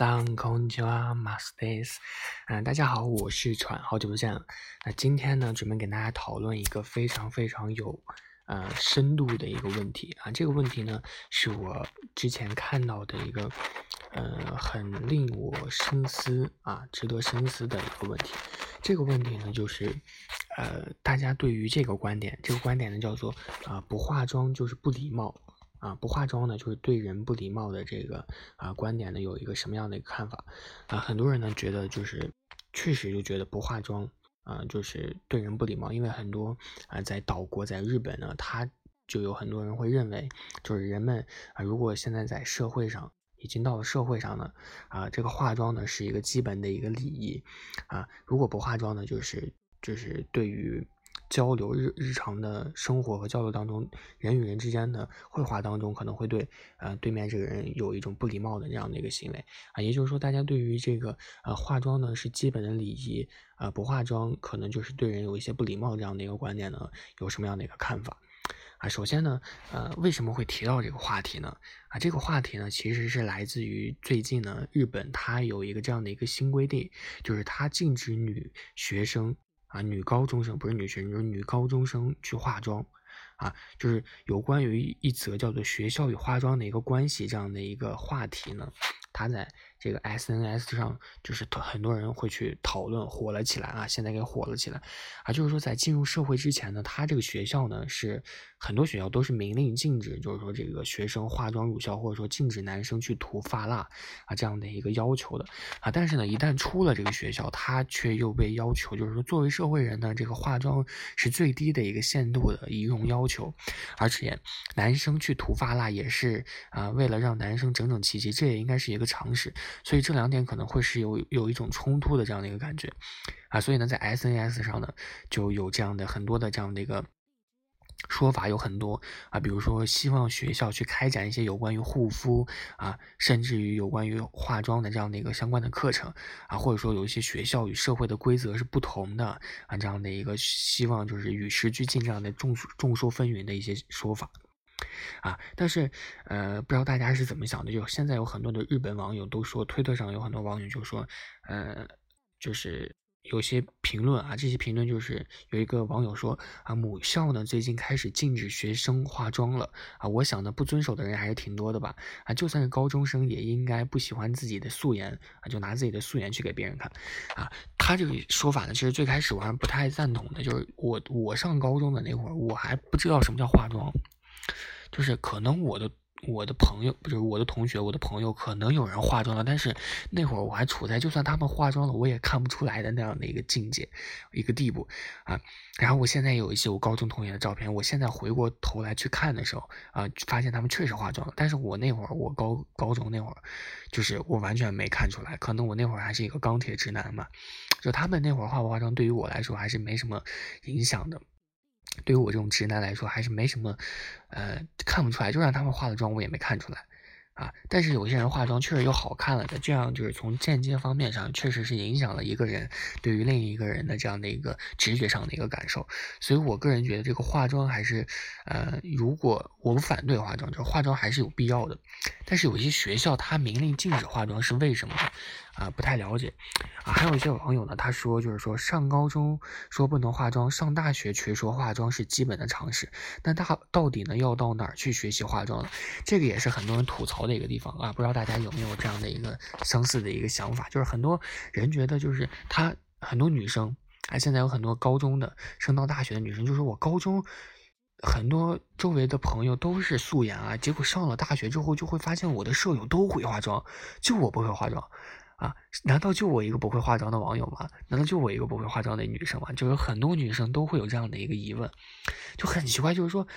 皆さんこんにちは、マスです。嗯，大家好，我是喘，好久不见了。那今天呢，准备跟大家讨论一个非常非常有呃深度的一个问题啊。这个问题呢，是我之前看到的一个呃很令我深思啊，值得深思的一个问题。这个问题呢，就是呃，大家对于这个观点，这个观点呢叫做啊，不化妆就是不礼貌。 啊，不化妆呢，就是对人不礼貌的这个啊观点呢，有一个什么样的一个看法啊？很多人呢觉得就是确实就觉得不化妆啊，就是对人不礼貌，因为很多啊在岛国在日本呢，他就有很多人会认为，就是人们啊如果现在在社会上已经到了社会上呢，啊这个化妆呢是一个基本的一个礼仪啊，如果不化妆呢，就是就是对于。交流日日常的生活和交流当中，人与人之间的绘画当中，可能会对呃对面这个人有一种不礼貌的这样的一个行为啊，也就是说，大家对于这个呃化妆呢是基本的礼仪啊，不化妆可能就是对人有一些不礼貌这样的一个观点呢，有什么样的一个看法啊？首先呢，呃，为什么会提到这个话题呢？啊，这个话题呢其实是来自于最近呢，日本它有一个这样的一个新规定，就是它禁止女学生。啊，女高中生不是女学生，就是女高中生去化妆，啊，就是有关于一则叫做“学校与化妆的一个关系”这样的一个话题呢，它在。这个 S N S 上就是很多人会去讨论，火了起来啊！现在给火了起来啊！就是说，在进入社会之前呢，他这个学校呢是很多学校都是明令禁止，就是说这个学生化妆入校，或者说禁止男生去涂发蜡啊这样的一个要求的啊。但是呢，一旦出了这个学校，他却又被要求，就是说作为社会人呢，这个化妆是最低的一个限度的仪容要求，而且男生去涂发蜡也是啊，为了让男生整整齐齐，这也应该是一个常识。所以这两点可能会是有有一种冲突的这样的一个感觉，啊，所以呢，在 S N S 上呢，就有这样的很多的这样的一个说法，有很多。啊，比如说希望学校去开展一些有关于护肤啊，甚至于有关于化妆的这样的一个相关的课程。啊，或者说有一些学校与社会的规则是不同的啊，这样的一个希望就是与时俱进这样的众众说纷纭的一些说法。啊，但是，呃，不知道大家是怎么想的？就现在有很多的日本网友都说，推特上有很多网友就说，呃，就是有些评论啊，这些评论就是有一个网友说啊，母校呢最近开始禁止学生化妆了啊，我想呢不遵守的人还是挺多的吧啊，就算是高中生也应该不喜欢自己的素颜啊，就拿自己的素颜去给别人看啊，他这个说法呢，其实最开始我还不太赞同的，就是我我上高中的那会儿，我还不知道什么叫化妆。就是可能我的我的朋友不是我的同学，我的朋友可能有人化妆了，但是那会儿我还处在就算他们化妆了，我也看不出来的那样的一个境界，一个地步啊。然后我现在有一些我高中同学的照片，我现在回过头来去看的时候啊，发现他们确实化妆了。但是我那会儿我高高中那会儿，就是我完全没看出来，可能我那会儿还是一个钢铁直男嘛，就他们那会儿化不化妆，对于我来说还是没什么影响的。对于我这种直男来说，还是没什么，呃，看不出来。就让他们化了妆，我也没看出来。啊，但是有些人化妆确实又好看了的，这样就是从间接方面上确实是影响了一个人对于另一个人的这样的一个直觉上的一个感受。所以我个人觉得这个化妆还是，呃，如果我们反对化妆，就是化妆还是有必要的。但是有些学校它明令禁止化妆是为什么？啊，不太了解。啊，还有一些网友呢，他说就是说上高中说不能化妆，上大学却说化妆是基本的常识。那他到底呢要到哪儿去学习化妆呢？这个也是很多人吐槽的一个地方啊。不知道大家有没有这样的一个相似的一个想法？就是很多人觉得就是他很多女生啊，现在有很多高中的升到大学的女生，就是我高中很多周围的朋友都是素颜啊，结果上了大学之后就会发现我的舍友都会化妆，就我不会化妆。啊，难道就我一个不会化妆的网友吗？难道就我一个不会化妆的女生吗？就有很多女生都会有这样的一个疑问，就很奇怪，就是说，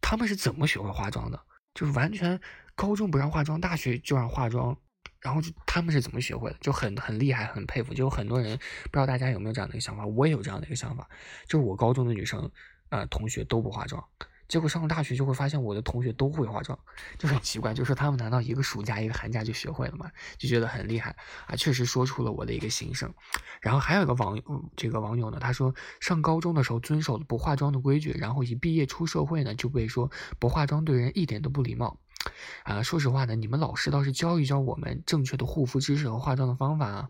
他们是怎么学会化妆的？就是完全高中不让化妆，大学就让化妆，然后就他们是怎么学会的？就很很厉害，很佩服。就有很多人不知道大家有没有这样的一个想法，我也有这样的一个想法，就是我高中的女生，呃，同学都不化妆。结果上了大学就会发现我的同学都会化妆，就很奇怪，就是他们难道一个暑假一个寒假就学会了吗？就觉得很厉害啊，确实说出了我的一个心声。然后还有一个网友，这个网友呢，他说上高中的时候遵守了不化妆的规矩，然后一毕业出社会呢就被说不化妆对人一点都不礼貌啊，说实话呢，你们老师倒是教一教我们正确的护肤知识和化妆的方法啊。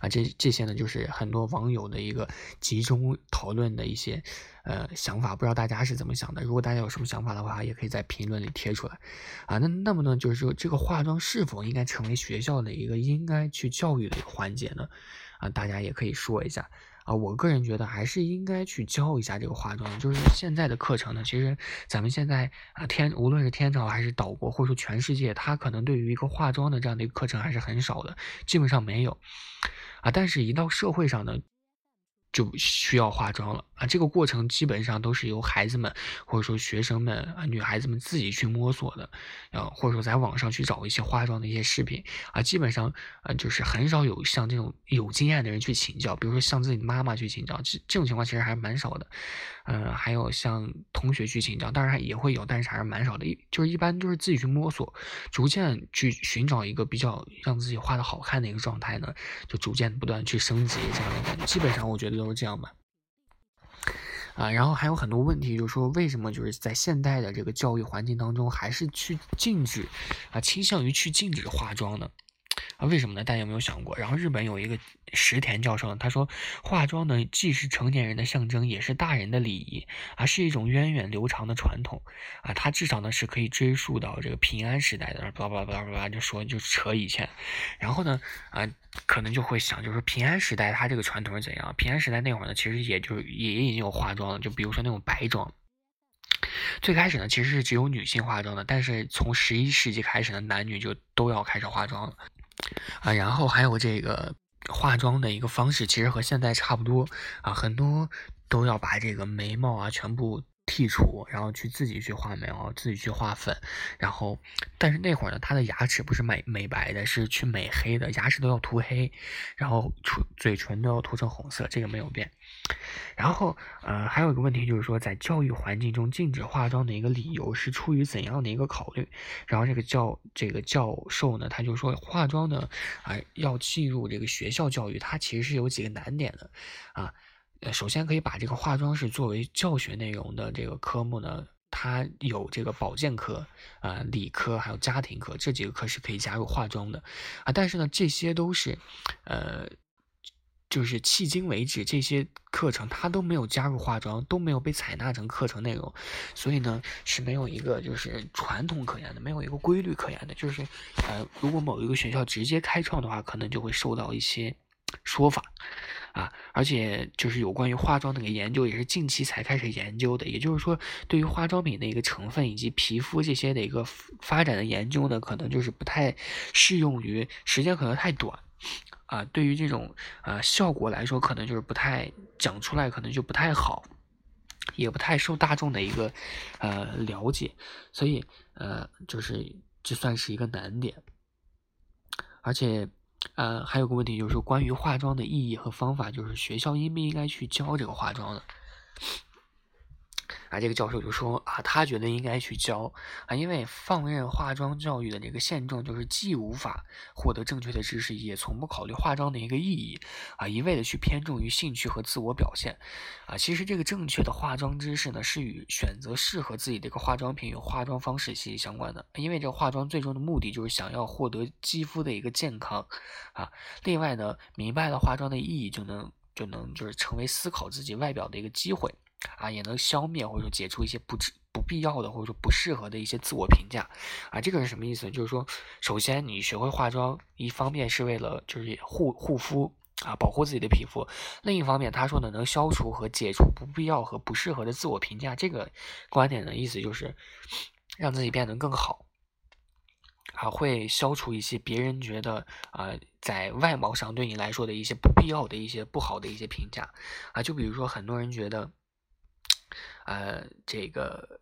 啊，这这些呢，就是很多网友的一个集中讨论的一些呃想法，不知道大家是怎么想的？如果大家有什么想法的话，也可以在评论里贴出来。啊，那那么呢，就是说这个化妆是否应该成为学校的一个应该去教育的一个环节呢？啊，大家也可以说一下。啊，我个人觉得还是应该去教一下这个化妆。就是现在的课程呢，其实咱们现在啊，天无论是天朝还是岛国，或者说全世界，它可能对于一个化妆的这样的一个课程还是很少的，基本上没有。啊，但是，一到社会上呢。就需要化妆了啊！这个过程基本上都是由孩子们或者说学生们啊、女孩子们自己去摸索的，啊，或者说在网上去找一些化妆的一些视频啊，基本上啊就是很少有像这种有经验的人去请教，比如说像自己的妈妈去请教，这这种情况其实还是蛮少的。嗯，还有像同学去请教，当然也会有，但是还是蛮少的。一就是一般就是自己去摸索，逐渐去寻找一个比较让自己画的好看的一个状态呢，就逐渐不断去升级这样的。基本上我觉得都是这样吧。啊，然后还有很多问题，就是说为什么就是在现代的这个教育环境当中，还是去禁止啊，倾向于去禁止化妆呢？啊，为什么呢？大家有没有想过？然后日本有一个石田教授，他说，化妆呢既是成年人的象征，也是大人的礼仪，啊，是一种源远流长的传统，啊，它至少呢是可以追溯到这个平安时代的，叭叭叭叭叭就说就扯以前，然后呢，啊，可能就会想，就是平安时代它这个传统是怎样？平安时代那会儿呢，其实也就也已经有化妆了，就比如说那种白妆。最开始呢，其实是只有女性化妆的，但是从十一世纪开始呢，男女就都要开始化妆了。啊，然后还有这个化妆的一个方式，其实和现在差不多啊，很多都要把这个眉毛啊全部。剔除，然后去自己去画眉毛，自己去画粉，然后，但是那会儿呢，他的牙齿不是美美白的，是去美黑的，牙齿都要涂黑，然后唇嘴唇都要涂成红色，这个没有变。然后，呃，还有一个问题就是说，在教育环境中禁止化妆的一个理由是出于怎样的一个考虑？然后这个教这个教授呢，他就说化妆呢，啊，要进入这个学校教育，它其实是有几个难点的，啊。呃，首先可以把这个化妆是作为教学内容的这个科目呢，它有这个保健科、啊理科还有家庭科这几个科是可以加入化妆的，啊，但是呢，这些都是，呃，就是迄今为止这些课程它都没有加入化妆，都没有被采纳成课程内容，所以呢是没有一个就是传统可言的，没有一个规律可言的，就是呃，如果某一个学校直接开创的话，可能就会受到一些说法。啊，而且就是有关于化妆的个研究，也是近期才开始研究的。也就是说，对于化妆品的一个成分以及皮肤这些的一个发展的研究呢，可能就是不太适用于时间可能太短啊。对于这种呃效果来说，可能就是不太讲出来，可能就不太好，也不太受大众的一个呃了解，所以呃就是这算是一个难点，而且。呃，还有个问题就是关于化妆的意义和方法，就是学校应不应该去教这个化妆的？啊，这个教授就说啊，他觉得应该去教啊，因为放任化妆教育的这个现状，就是既无法获得正确的知识，也从不考虑化妆的一个意义啊，一味的去偏重于兴趣和自我表现啊。其实这个正确的化妆知识呢，是与选择适合自己的一个化妆品与化妆方式息息相关的，因为这个化妆最终的目的就是想要获得肌肤的一个健康啊。另外呢，明白了化妆的意义，就能就能就是成为思考自己外表的一个机会。啊，也能消灭或者说解除一些不不必要的或者说不适合的一些自我评价，啊，这个是什么意思？就是说，首先你学会化妆，一方面是为了就是护护肤啊，保护自己的皮肤；另一方面，他说呢，能消除和解除不必要和不适合的自我评价。这个观点的意思就是让自己变得更好，啊，会消除一些别人觉得啊，在外貌上对你来说的一些不必要的一些不好的一些评价，啊，就比如说很多人觉得。呃，这个，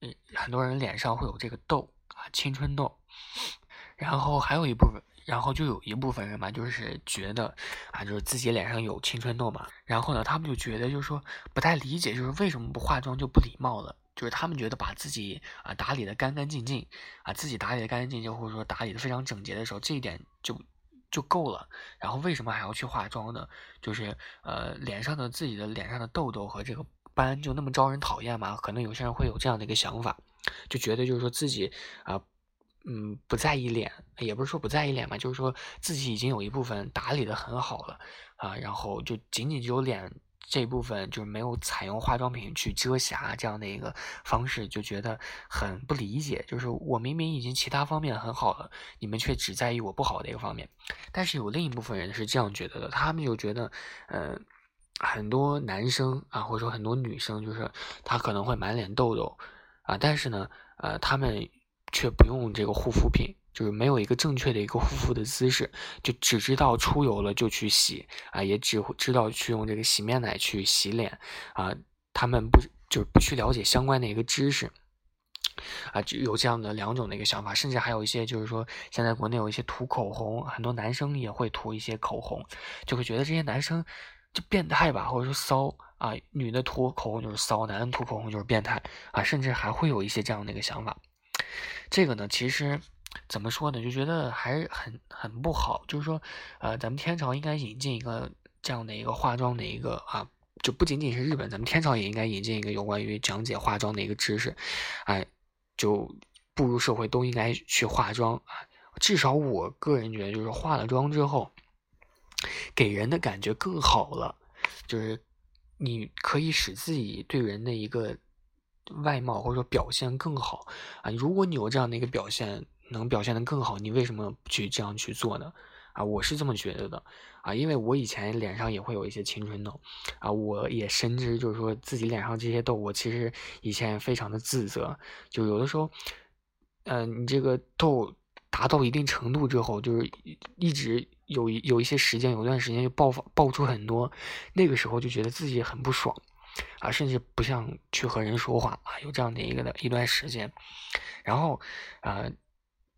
嗯，很多人脸上会有这个痘啊，青春痘，然后还有一部分，然后就有一部分人嘛，就是觉得啊，就是自己脸上有青春痘嘛，然后呢，他们就觉得就是说不太理解，就是为什么不化妆就不礼貌了？就是他们觉得把自己啊打理的干干净净啊，自己打理的干干净净，或者说打理的非常整洁的时候，这一点就就够了。然后为什么还要去化妆呢？就是呃，脸上的自己的脸上的痘痘和这个。斑就那么招人讨厌吗？可能有些人会有这样的一个想法，就觉得就是说自己啊，嗯，不在意脸，也不是说不在意脸嘛，就是说自己已经有一部分打理的很好了啊，然后就仅仅只有脸。这部分就是没有采用化妆品去遮瑕这样的一个方式，就觉得很不理解。就是我明明已经其他方面很好了，你们却只在意我不好的一个方面。但是有另一部分人是这样觉得的，他们就觉得，呃，很多男生啊，或者说很多女生，就是他可能会满脸痘痘啊，但是呢，呃，他们却不用这个护肤品。就是没有一个正确的一个 护肤的姿势，就只知道出油了就去洗啊，也只知道去用这个洗面奶去洗脸啊，他们不就是不去了解相关的一个知识啊，就有这样的两种的一个想法，甚至还有一些就是说，现在国内有一些涂口红，很多男生也会涂一些口红，就会觉得这些男生就变态吧，或者说骚啊，女的涂口红就是骚，男的涂口红就是变态啊，甚至还会有一些这样的一个想法，这个呢，其实。怎么说呢？就觉得还是很很不好。就是说，呃，咱们天朝应该引进一个这样的一个化妆的一个啊，就不仅仅是日本，咱们天朝也应该引进一个有关于讲解化妆的一个知识。哎，就步入社会都应该去化妆啊。至少我个人觉得，就是化了妆之后，给人的感觉更好了。就是你可以使自己对人的一个外貌或者说表现更好啊。如果你有这样的一个表现。能表现的更好，你为什么不去这样去做呢？啊，我是这么觉得的啊，因为我以前脸上也会有一些青春痘啊，我也深知就是说自己脸上这些痘，我其实以前非常的自责，就有的时候，嗯，你这个痘达到一定程度之后，就是一直有有一些时间，有段时间就爆发爆出很多，那个时候就觉得自己很不爽啊，甚至不想去和人说话啊，有这样的一个的一段时间，然后啊。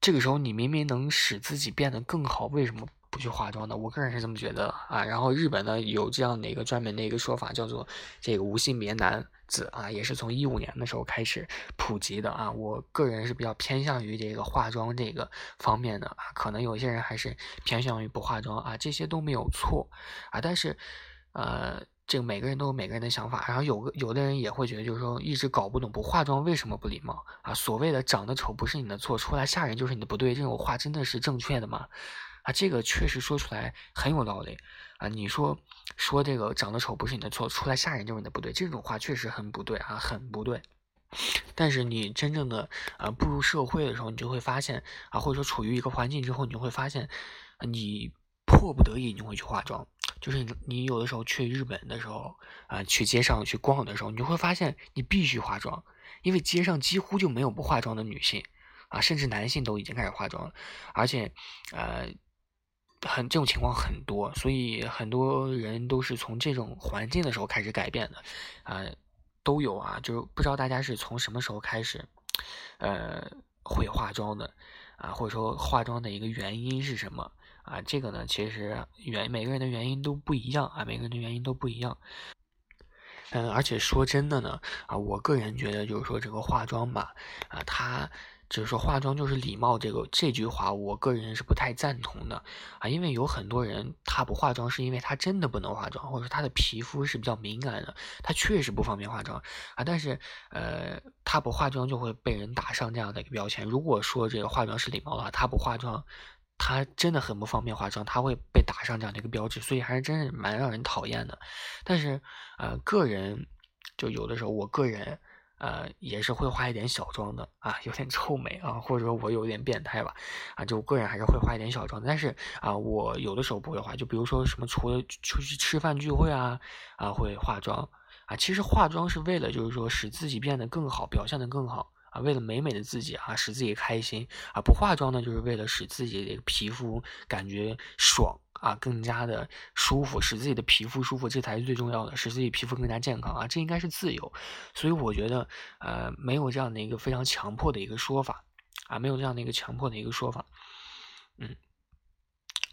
这个时候你明明能使自己变得更好，为什么不去化妆呢？我个人是这么觉得啊。然后日本呢有这样的一个专门的一个说法，叫做这个无性别男子啊，也是从一五年的时候开始普及的啊。我个人是比较偏向于这个化妆这个方面的啊，可能有些人还是偏向于不化妆啊，这些都没有错啊。但是，呃。这个每个人都有每个人的想法，然后有个有的人也会觉得，就是说一直搞不懂不化妆为什么不礼貌啊？所谓的长得丑不是你的错，出来吓人就是你的不对，这种话真的是正确的吗？啊，这个确实说出来很有道理啊。你说说这个长得丑不是你的错，出来吓人就是你的不对，这种话确实很不对啊，很不对。但是你真正的啊步入社会的时候，你就会发现啊，或者说处于一个环境之后，你就会发现，你迫不得已你会去化妆。就是你，有的时候去日本的时候啊，去街上去逛的时候，你就会发现你必须化妆，因为街上几乎就没有不化妆的女性啊，甚至男性都已经开始化妆了，而且，呃，很这种情况很多，所以很多人都是从这种环境的时候开始改变的，啊，都有啊，就是不知道大家是从什么时候开始，呃，会化妆的啊，或者说化妆的一个原因是什么？啊，这个呢，其实原每个人的原因都不一样啊，每个人的原因都不一样。嗯，而且说真的呢，啊，我个人觉得就是说这个化妆吧，啊，它就是说化妆就是礼貌这个这句话，我个人是不太赞同的啊，因为有很多人他不化妆是因为他真的不能化妆，或者说他的皮肤是比较敏感的，他确实不方便化妆啊。但是呃，他不化妆就会被人打上这样的一个标签。如果说这个化妆是礼貌的话，他不化妆。他真的很不方便化妆，他会被打上这样的一个标志，所以还是真是蛮让人讨厌的。但是，呃，个人就有的时候，我个人呃也是会化一点小妆的啊，有点臭美啊，或者说我有点变态吧啊，就我个人还是会化一点小妆。但是啊，我有的时候不会化，就比如说什么除了出去吃饭聚会啊啊会化妆啊，其实化妆是为了就是说使自己变得更好，表现得更好。啊，为了美美的自己啊，使自己开心啊，不化妆呢，就是为了使自己的皮肤感觉爽啊，更加的舒服，使自己的皮肤舒服，这才是最重要的，使自己皮肤更加健康啊，这应该是自由。所以我觉得，呃，没有这样的一个非常强迫的一个说法啊，没有这样的一个强迫的一个说法，嗯。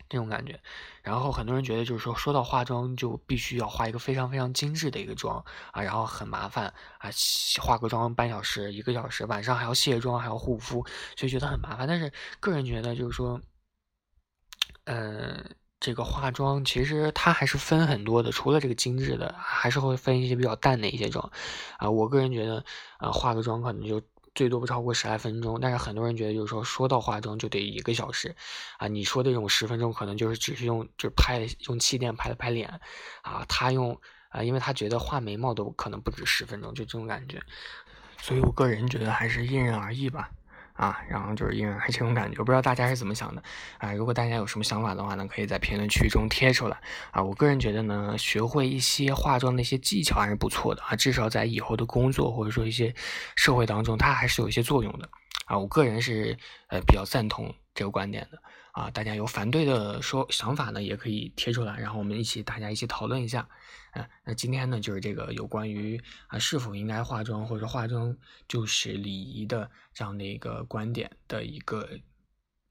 这种感觉，然后很多人觉得就是说，说到化妆就必须要化一个非常非常精致的一个妆啊，然后很麻烦啊，化个妆半小时、一个小时，晚上还要卸妆，还要护肤，所以觉得很麻烦。但是个人觉得就是说，嗯，这个化妆其实它还是分很多的，除了这个精致的，还是会分一些比较淡的一些妆啊。我个人觉得啊，化个妆可能就最多不超过十来分钟。但是很多人觉得，就是说说到化妆就得一个小时啊。你说的这种十分钟，可能就是只是用就是拍用气垫拍了拍脸啊。他用啊，因为他觉得画眉毛都可能不止十分钟，就这种感觉。所以我个人觉得还是因人而异吧。啊，然后就是因为这种感觉，不知道大家是怎么想的啊。如果大家有什么想法的话呢，可以在评论区中贴出来啊。我个人觉得呢，学会一些化妆的一些技巧还是不错的啊，至少在以后的工作或者说一些社会当中，它还是有一些作用的啊。我个人是呃比较赞同这个观点的啊。大家有反对的说想法呢，也可以贴出来，然后我们一起大家一起讨论一下。啊，那今天呢，就是这个有关于啊是否应该化妆或者化妆就是礼仪的这样的一个观点的一个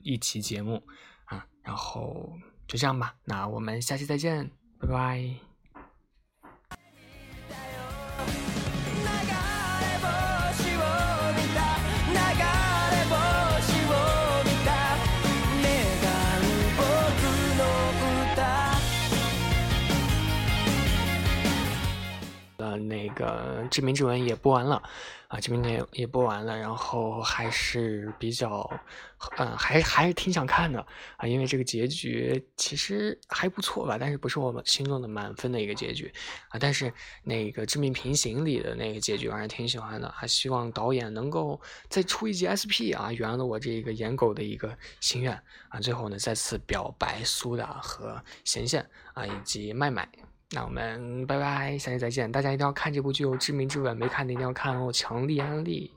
一期节目啊，然后就这样吧，那我们下期再见，拜拜。致命之吻也播完了，啊，知名也也播完了，然后还是比较，嗯，还还是挺想看的啊，因为这个结局其实还不错吧，但是不是我们心中的满分的一个结局啊，但是那个致命平行里的那个结局我还是挺喜欢的，还希望导演能够再出一集 SP 啊，圆了我这个颜狗的一个心愿啊，最后呢再次表白苏打和贤贤啊，以及麦麦。那我们拜拜，下期再见！大家一定要看这部剧哦，《致命之吻》没看的一定要看哦，强力安利。